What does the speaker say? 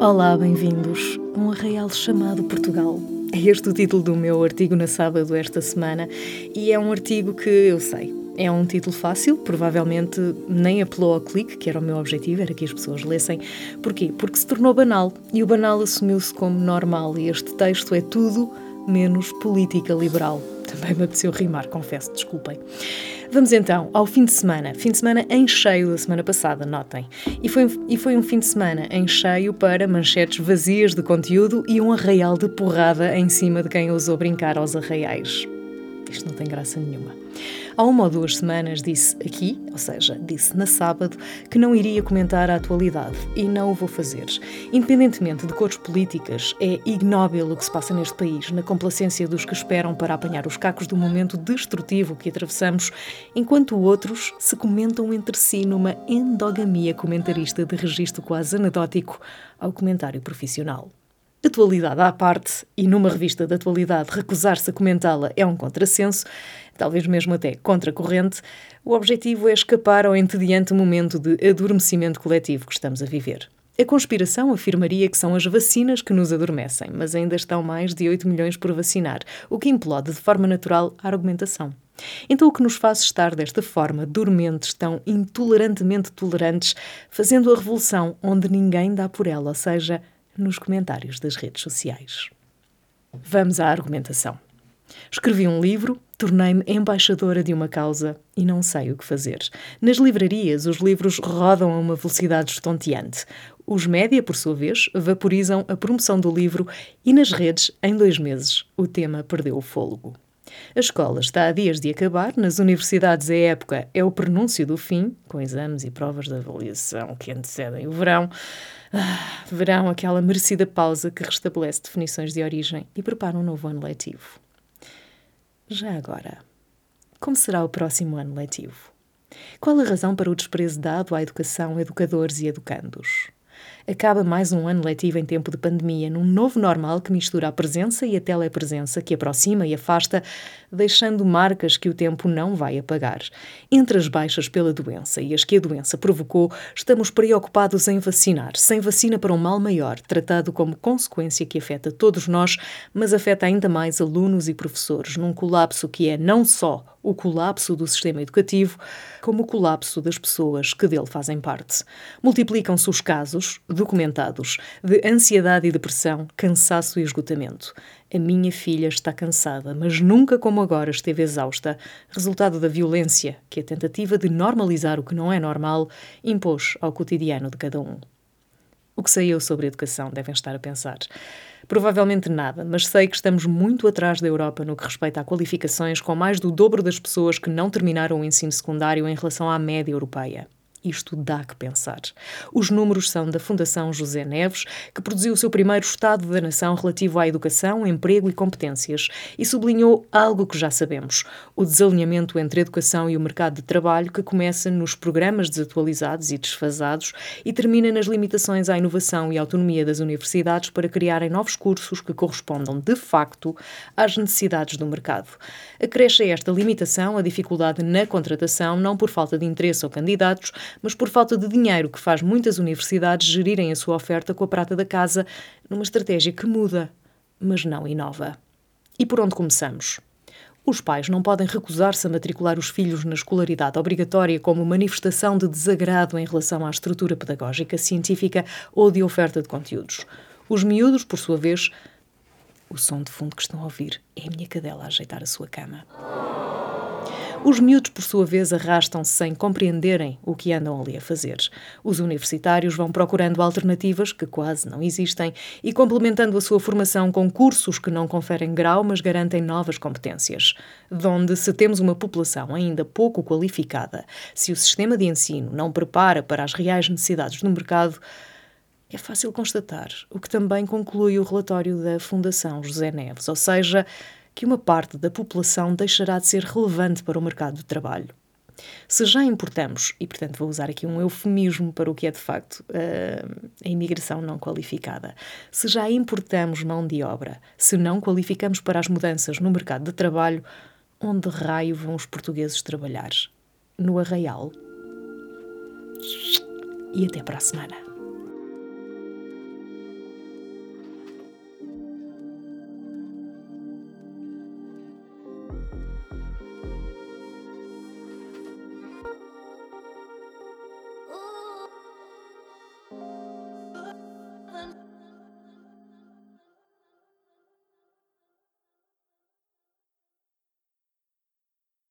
Olá, bem-vindos um arraial chamado Portugal. É este o título do meu artigo na sábado esta semana e é um artigo que eu sei. É um título fácil, provavelmente nem apelou ao clique, que era o meu objetivo, era que as pessoas lessem. Porquê? Porque se tornou banal e o banal assumiu-se como normal e este texto é tudo menos política liberal. Também me apeteceu rimar, confesso, desculpem. Vamos então ao fim de semana. Fim de semana em cheio da semana passada, notem. E foi, e foi um fim de semana em cheio para manchetes vazias de conteúdo e um arraial de porrada em cima de quem ousou brincar aos arraiais. Isto não tem graça nenhuma. Há uma ou duas semanas disse aqui, ou seja, disse na sábado, que não iria comentar a atualidade e não o vou fazer. Independentemente de cores políticas, é ignóbil o que se passa neste país, na complacência dos que esperam para apanhar os cacos do momento destrutivo que atravessamos, enquanto outros se comentam entre si numa endogamia comentarista de registro quase anedótico ao comentário profissional. Atualidade à parte, e numa revista de atualidade recusar-se a comentá-la é um contrassenso, talvez mesmo até contracorrente, o objetivo é escapar ao entediante momento de adormecimento coletivo que estamos a viver. A conspiração afirmaria que são as vacinas que nos adormecem, mas ainda estão mais de 8 milhões por vacinar, o que implode de forma natural a argumentação. Então, o que nos faz estar desta forma, dormentes, tão intolerantemente tolerantes, fazendo a revolução onde ninguém dá por ela, ou seja, nos comentários das redes sociais. Vamos à argumentação. Escrevi um livro, tornei-me embaixadora de uma causa e não sei o que fazer. Nas livrarias, os livros rodam a uma velocidade estonteante. Os média, por sua vez, vaporizam a promoção do livro e nas redes, em dois meses, o tema perdeu o fôlego. A escola está a dias de acabar, nas universidades a época é o prenúncio do fim, com exames e provas de avaliação que antecedem o verão. Ah, verão aquela merecida pausa que restabelece definições de origem e prepara um novo ano letivo. Já agora, como será o próximo ano letivo? Qual a razão para o desprezo dado à educação, educadores e educandos? Acaba mais um ano letivo em tempo de pandemia, num novo normal que mistura a presença e a telepresença, que aproxima e afasta, deixando marcas que o tempo não vai apagar. Entre as baixas pela doença e as que a doença provocou, estamos preocupados em vacinar, sem vacina para um mal maior, tratado como consequência que afeta todos nós, mas afeta ainda mais alunos e professores, num colapso que é não só o colapso do sistema educativo, como o colapso das pessoas que dele fazem parte. Multiplicam-se os casos, documentados, de ansiedade e depressão, cansaço e esgotamento. A minha filha está cansada, mas nunca como agora esteve exausta, resultado da violência que a tentativa de normalizar o que não é normal impôs ao cotidiano de cada um. O que saiu sobre a educação, devem estar a pensar. Provavelmente nada, mas sei que estamos muito atrás da Europa no que respeita a qualificações, com mais do dobro das pessoas que não terminaram o ensino secundário em relação à média europeia. Isto dá que pensar. Os números são da Fundação José Neves, que produziu o seu primeiro Estado da Nação relativo à educação, emprego e competências, e sublinhou algo que já sabemos: o desalinhamento entre a educação e o mercado de trabalho, que começa nos programas desatualizados e desfasados e termina nas limitações à inovação e autonomia das universidades para criarem novos cursos que correspondam, de facto, às necessidades do mercado. Acresce a esta limitação a dificuldade na contratação, não por falta de interesse ou candidatos, mas por falta de dinheiro que faz muitas universidades gerirem a sua oferta com a prata da casa numa estratégia que muda, mas não inova. E por onde começamos? Os pais não podem recusar-se a matricular os filhos na escolaridade obrigatória como manifestação de desagrado em relação à estrutura pedagógica, científica ou de oferta de conteúdos. Os miúdos, por sua vez, o som de fundo que estão a ouvir é a minha cadela a ajeitar a sua cama. Os miúdos, por sua vez, arrastam-se sem compreenderem o que andam ali a fazer. Os universitários vão procurando alternativas que quase não existem e complementando a sua formação com cursos que não conferem grau, mas garantem novas competências. Donde, se temos uma população ainda pouco qualificada, se o sistema de ensino não prepara para as reais necessidades do mercado, é fácil constatar o que também conclui o relatório da Fundação José Neves, ou seja, que uma parte da população deixará de ser relevante para o mercado de trabalho. Se já importamos, e portanto vou usar aqui um eufemismo para o que é de facto uh, a imigração não qualificada, se já importamos mão de obra, se não qualificamos para as mudanças no mercado de trabalho, onde raio vão os portugueses trabalhar? no Arraial. E até para a semana.